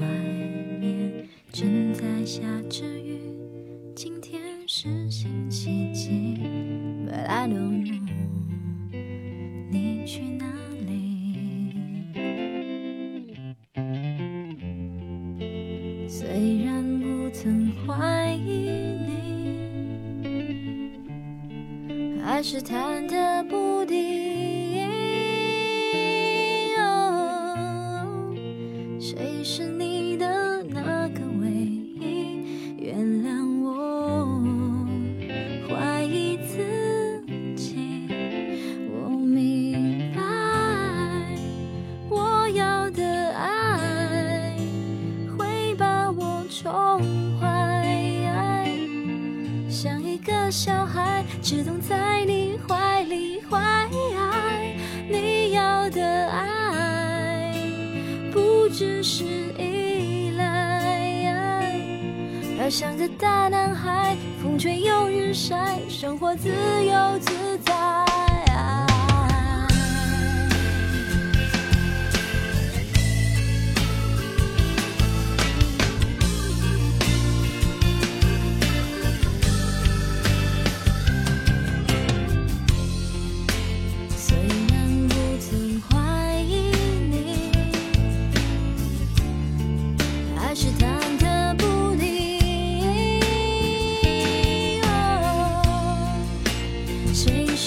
外面正在下着雨，今天是星期几？But I don't know，你去哪里？虽然不曾怀疑你，还是忐忑不只是依赖，要像个大男孩，风吹又日晒，生活自由自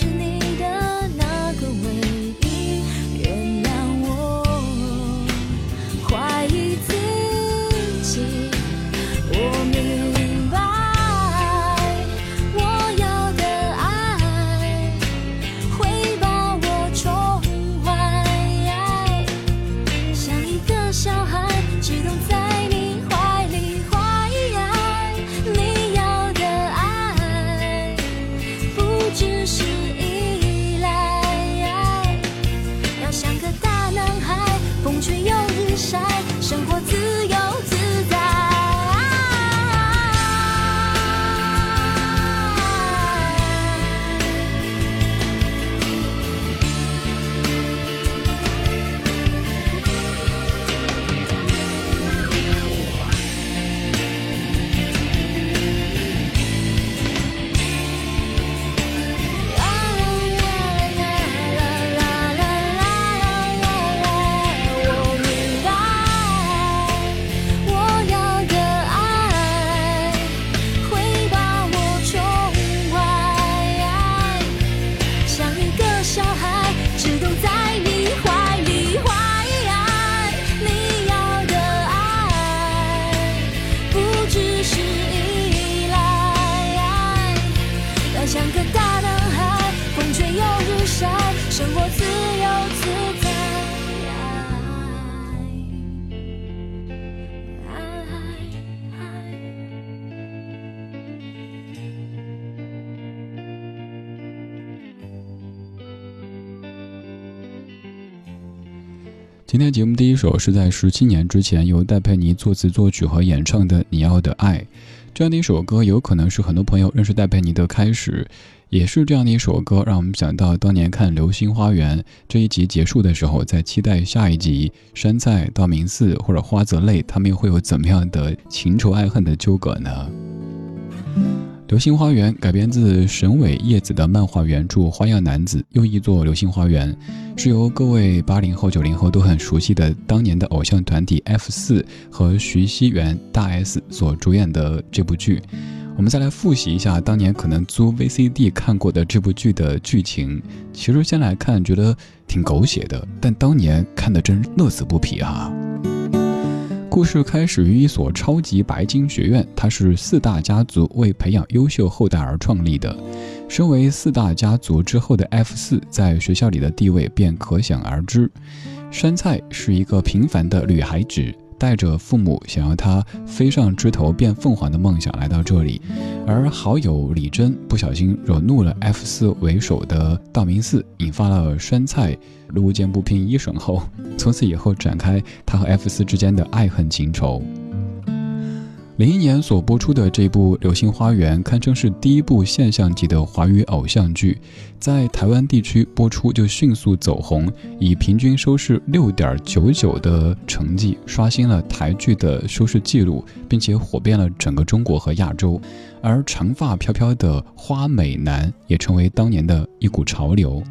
是你今天节目第一首是在十七年之前由戴佩妮作词作曲和演唱的《你要的爱》，这样的一首歌有可能是很多朋友认识戴佩妮的开始，也是这样的一首歌让我们想到当年看《流星花园》这一集结束的时候，在期待下一集山菜、道明寺或者花泽类他们又会有怎么样的情仇爱恨的纠葛呢？《流星花园》改编自神尾叶子的漫画原著《花样男子》，又译作《流星花园》，是由各位八零后、九零后都很熟悉的当年的偶像团体 F 四和徐熙媛大 S 所主演的这部剧。我们再来复习一下当年可能租 VCD 看过的这部剧的剧情。其实先来看，觉得挺狗血的，但当年看的真乐此不疲啊、故事开始于一所超级白金学院，它是四大家族为培养优秀后代而创立的。身为四大家族之后的 F 四，在学校里的地位便可想而知。山菜是一个平凡的女孩子，带着父母想要他飞上枝头变凤凰的梦想来到这里，而好友李真不小心惹怒了 F 四为首的道明寺，引发了酸菜路见不平一声吼，从此以后展开他和 F 四之间的爱恨情仇。零一年所播出的这部《流星花园》堪称是第一部现象级的华语偶像剧，在台湾地区播出就迅速走红，以平均收视六点九九的成绩刷新了台剧的收视记录，并且火遍了整个中国和亚洲。而长发飘飘的花美男也成为当年的一股潮流。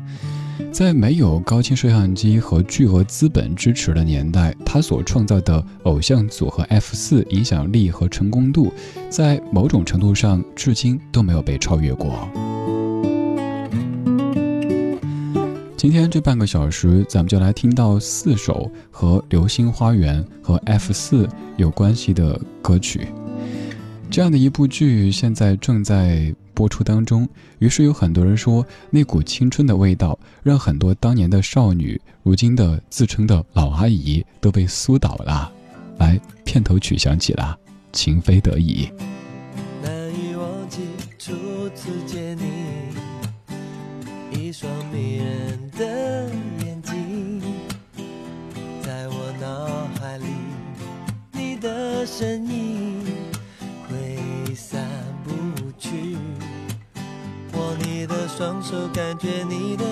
在没有高清摄像机和巨额资本支持的年代，他所创造的偶像组合 F 四影响力和成功度，在某种程度上至今都没有被超越过。今天这半个小时，咱们就来听到四首和《流星花园》和 F 四有关系的歌曲。这样的一部剧，现在正在。播出当中，于是有很多人说，那股青春的味道，让很多当年的少女，如今的自称的老阿姨都被苏倒了。来，片头曲响起了，情非得已。手，感觉你的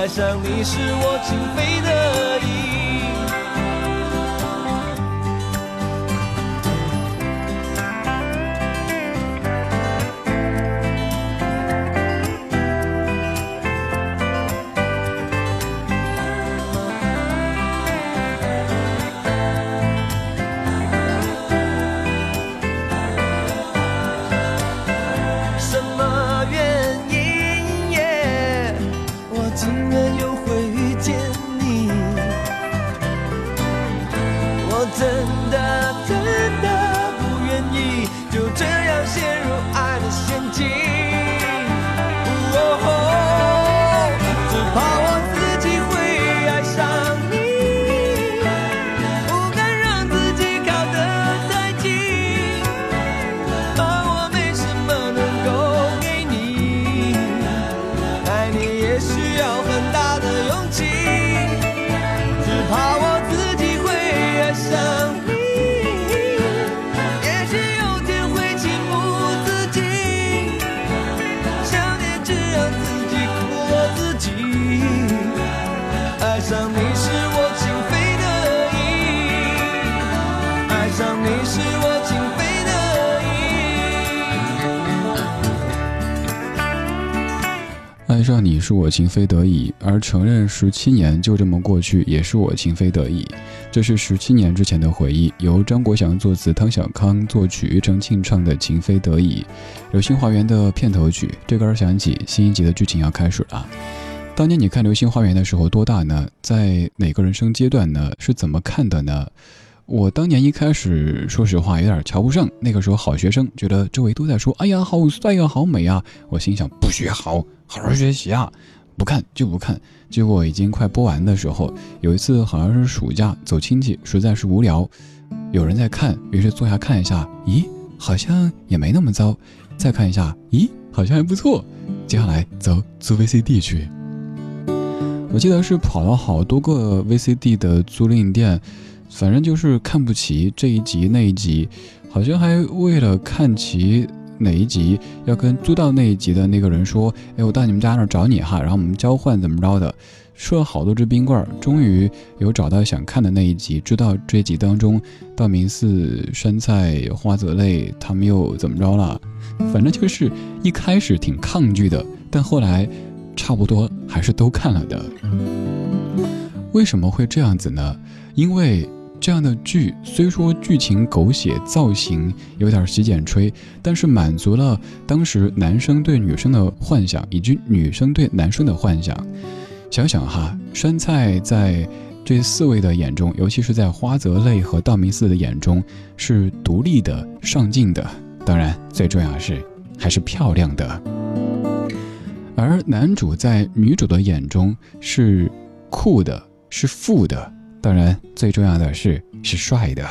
爱上你是我情非得已。是我情非得已。爱上你是我情非得已，而承认十七年就这么过去也是我情非得已。这是十七年之前的回忆，由张国祥作词，汤小康作曲，庾澄庆唱的《情非得已》，《流星花园》的片头曲。这歌响起，新一集的剧情要开始了。当年你看《流星花园》的时候多大呢？在哪个人生阶段呢？是怎么看的呢？我当年一开始，说实话有点瞧不上。那个时候好学生，觉得周围都在说：“哎呀，好帅呀，好美啊！”我心想：不学好，好好学习啊！不看就不看。结果已经快播完的时候，有一次好像是暑假走亲戚，实在是无聊，有人在看，于是坐下看一下，咦，好像也没那么糟。再看一下，咦，好像还不错。接下来走租 VCD 去。我记得是跑了好多个 VCD 的租赁店。反正就是看不齐这一集那一集，好像还为了看齐哪一集，要跟租到那一集的那个人说：“哎，我到你们家那儿找你哈，然后我们交换怎么着的。”说了好多只冰棍儿，终于有找到想看的那一集。知道这集当中，道明寺、山菜、花泽类他们又怎么着了？反正就是一开始挺抗拒的，但后来差不多还是都看了的。为什么会这样子呢？因为。这样的剧虽说剧情狗血，造型有点洗剪吹，但是满足了当时男生对女生的幻想，以及女生对男生的幻想。想想哈，杉菜在这四位的眼中，尤其是在花泽类和道明寺的眼中，是独立的、上进的，当然最重要的是还是漂亮的。而男主在女主的眼中是酷的，是富的。当然，最重要的是是帅的。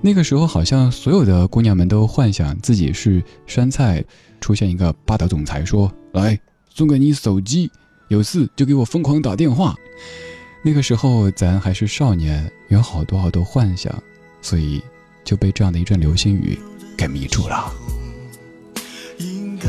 那个时候，好像所有的姑娘们都幻想自己是山菜，出现一个霸道总裁说：“来，送给你手机，有事就给我疯狂打电话。”那个时候，咱还是少年，有好多好多幻想，所以就被这样的一阵流星雨给迷住了。应该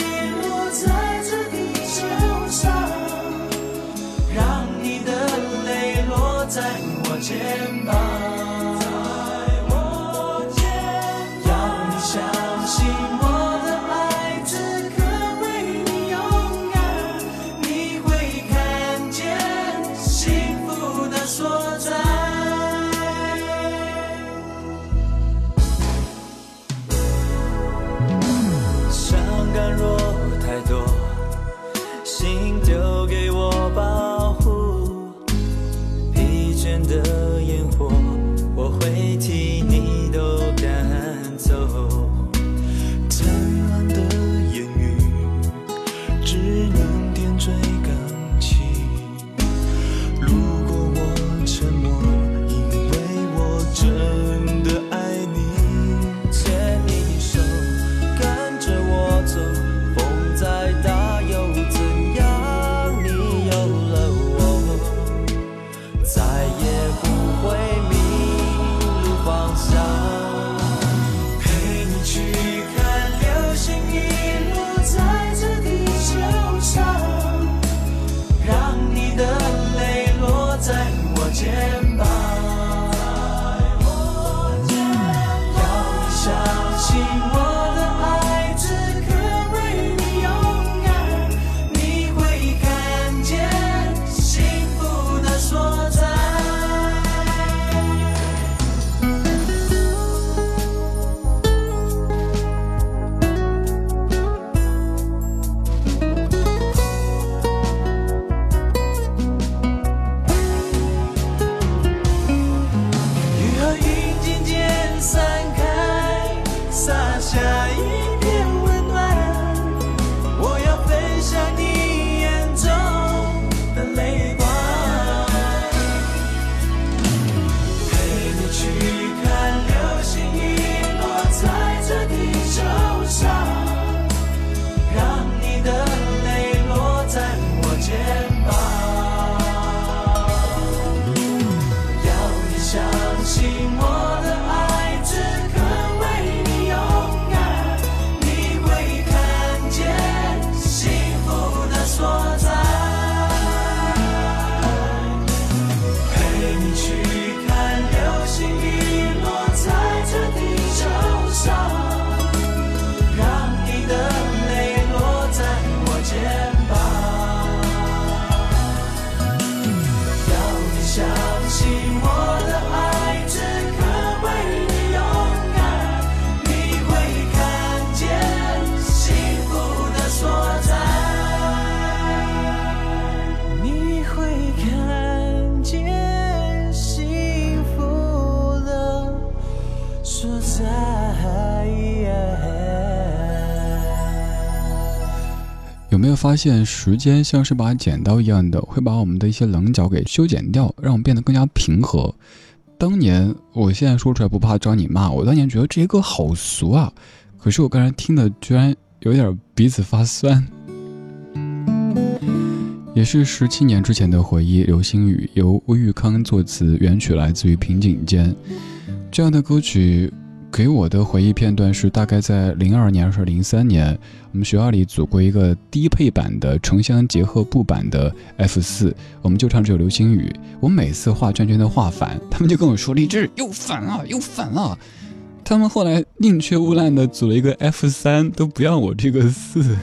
肩膀。发现时间像是把剪刀一样的，会把我们的一些棱角给修剪掉，让我们变得更加平和。当年，我现在说出来不怕招你骂，我当年觉得这些歌好俗啊，可是我刚才听的居然有点鼻子发酸。也是十七年之前的回忆，《流星雨》由魏玉康作词，原曲来自于平井坚。这样的歌曲给我的回忆片段是，大概在零二年还是零三年，我们学校里组过一个低配版的城乡结合部版的 F 四，我们就唱这首《流星雨》。我每次画圈圈都画反，他们就跟我说：“励志又反了，又反了。”他们后来宁缺毋滥的组了一个 F 三，都不要我这个四。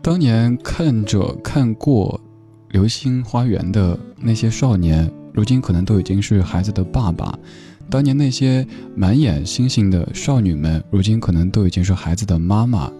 当年看着看过《流星花园》的那些少年，如今可能都已经是孩子的爸爸；当年那些满眼星星的少女们，如今可能都已经是孩子的妈妈。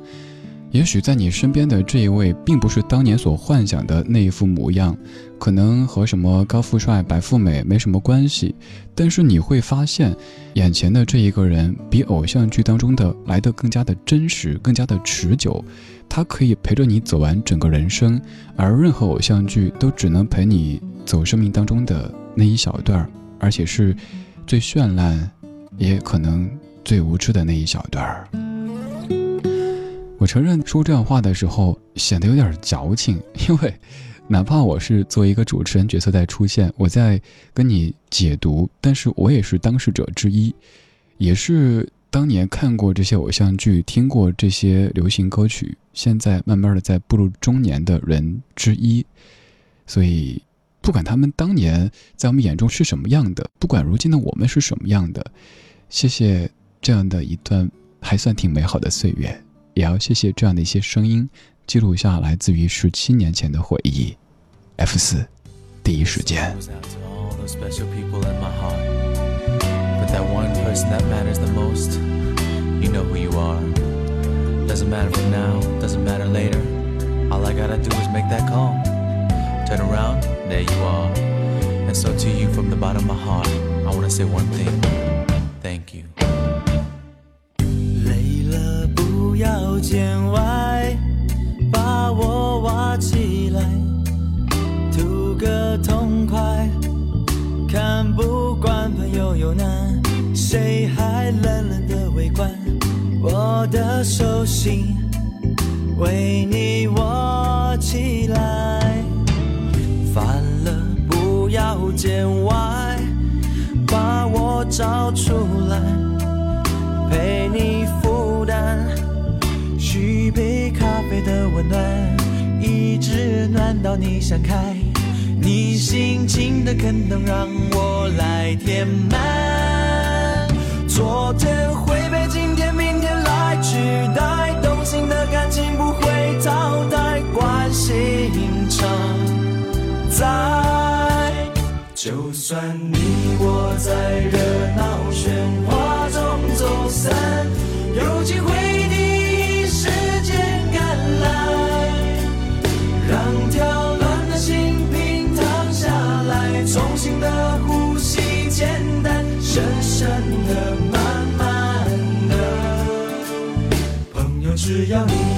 也许在你身边的这一位，并不是当年所幻想的那一副模样，可能和什么高富帅、白富美没什么关系。但是你会发现，眼前的这一个人，比偶像剧当中的来得更加的真实，更加的持久。他可以陪着你走完整个人生，而任何偶像剧都只能陪你走生命当中的那一小段儿，而且是最绚烂，也可能最无知的那一小段儿。我承认说这样话的时候显得有点矫情，因为哪怕我是作为一个主持人角色在出现，我在跟你解读，但是我也是当事者之一，也是当年看过这些偶像剧、听过这些流行歌曲，现在慢慢的在步入中年的人之一。所以，不管他们当年在我们眼中是什么样的，不管如今的我们是什么样的，谢谢这样的一段还算挺美好的岁月。也要谢谢这样的一些声音，记录下来自于十七年前的回忆。F 四，第一时间。goes out to all those special people in my heart. But that one person that matters the most, you know who you are. Doesn't matter from now, doesn't matter later. All I gotta do is make that call. Turn around, there you are. And so to you from the bottom of my heart, I wanna say one thing. Thank you. 要见外，把我挖起来。图个痛快，看不惯朋友有难，谁还冷冷的围观？我的手心为你握起来，烦了不要见外，把我找出来，暖，一直暖到你想开。你心情的坑能让我来填满。昨天会被今天、明天来取代，动心的感情不会淘汰，关心常在。就算你我在热闹喧哗中走散，有机会只要你